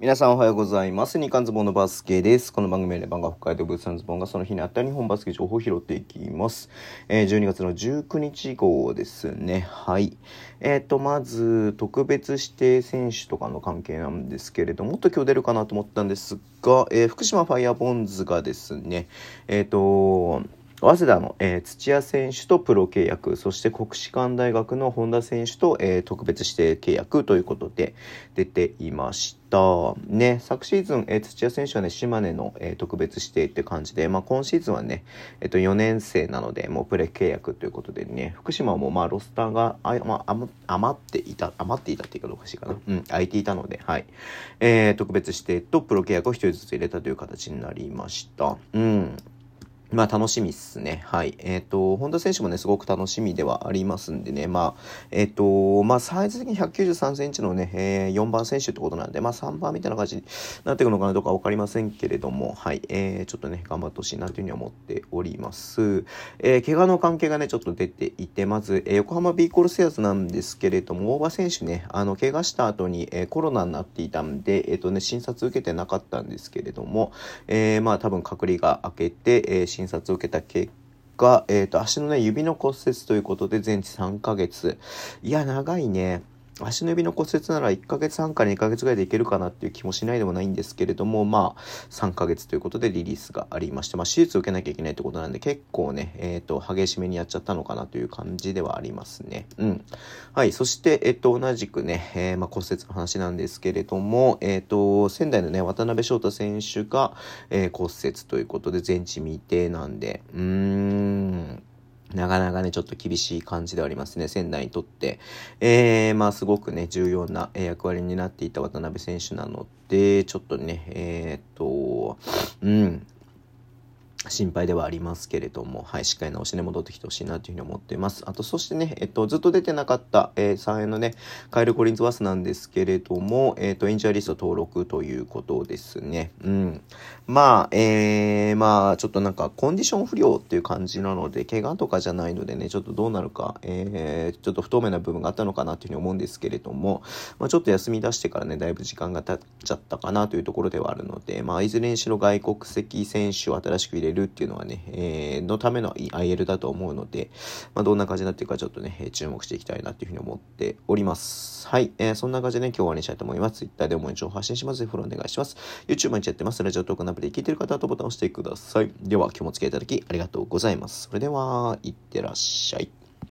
皆さんおはようございます。日刊ズボンのバスケです。この番組で番が北海道ブースタンズボンがその日にあった日本バスケ情報を拾っていきます。えー、12月の19日号ですね。はい。えっ、ー、と、まず、特別指定選手とかの関係なんですけれども、もっと今日出るかなと思ったんですが、えー、福島ファイアボンズがですね、えっ、と、早稲田の、えー、土屋選手とプロ契約、そして国士舘大学の本田選手と、えー、特別指定契約ということで出ていました。ね、昨シーズン、えー、土屋選手はね、島根の、えー、特別指定って感じで、まあ、今シーズンはね、えっ、と、4年生なので、もうプレ契約ということでね、福島もまあ、ロスターが、あまあ、余っていた、余っていたっていうかどうかしいかな。うん、空いていたので、はい。えー、特別指定とプロ契約を1人ずつ入れたという形になりました。うん。まあ楽しみっすね。はい。えっ、ー、と、本田選手もね、すごく楽しみではありますんでね。まあ、えっ、ー、と、まあサイズ的に193センチのね、えー、4番選手ってことなんで、まあ3番みたいな感じになっていくのかなどうかわかりませんけれども、はい。えー、ちょっとね、頑張ってほしいなというふうに思っております。えー、怪我の関係がね、ちょっと出ていて、まず、えー、横浜ビーコルセアーズなんですけれども、大場選手ね、あの、怪我した後に、えー、コロナになっていたんで、えっ、ー、とね、診察受けてなかったんですけれども、えー、まあ多分隔離が明けて、えー、診察を受けた結果、えっ、ー、と、足のね、指の骨折ということで全治3ヶ月。いや、長いね。足の指の骨折なら1ヶ月半から2ヶ月ぐらいでいけるかなっていう気もしないでもないんですけれども、まあ、3ヶ月ということでリリースがありまして、まあ、手術を受けなきゃいけないってことなんで、結構ね、えっ、ー、と、激しめにやっちゃったのかなという感じではありますね。うん。はい。そして、えっ、ー、と、同じくね、えー、まあ、骨折の話なんですけれども、えっ、と、仙台のね、渡辺翔太選手が、え骨折ということで、全治未定なんで、うーん。なかなかね、ちょっと厳しい感じではありますね、仙台にとって。えー、まあ、すごくね、重要な役割になっていた渡辺選手なので、ちょっとね、えー、っと、うん、心配ではありますけれども、はい、しっかり直しで戻ってきてほしいなというふうに思っています。あと、そしてね、えっと、ずっと出てなかった、えー、3円のね、カエル・コリンズ・ワスなんですけれども、えっと、エンジャーリスト登録ということですね。うん。まあ、えー、まあ、ちょっとなんか、コンディション不良っていう感じなので、怪我とかじゃないのでね、ちょっとどうなるか、えー、ちょっと不透明な部分があったのかなというふうに思うんですけれども、まあ、ちょっと休み出してからね、だいぶ時間が経っちゃったかなというところではあるので、まあ、いずれにしろ外国籍選手を新しく入れるっていうのはね、えー、のための IL だと思うので、まあ、どんな感じになっていくかちょっとね、注目していきたいなというふうに思っております。はい。えー、そんな感じでね、今日は終わりにしたいと思います。Twitter で思い情報発信します。フォローお願いします。YouTube 毎日やってます。ラジオトークのアプリで聞いてる方はボタンを押してください。では、今日もお付き合いいただきありがとうございます。それでは、いってらっしゃい。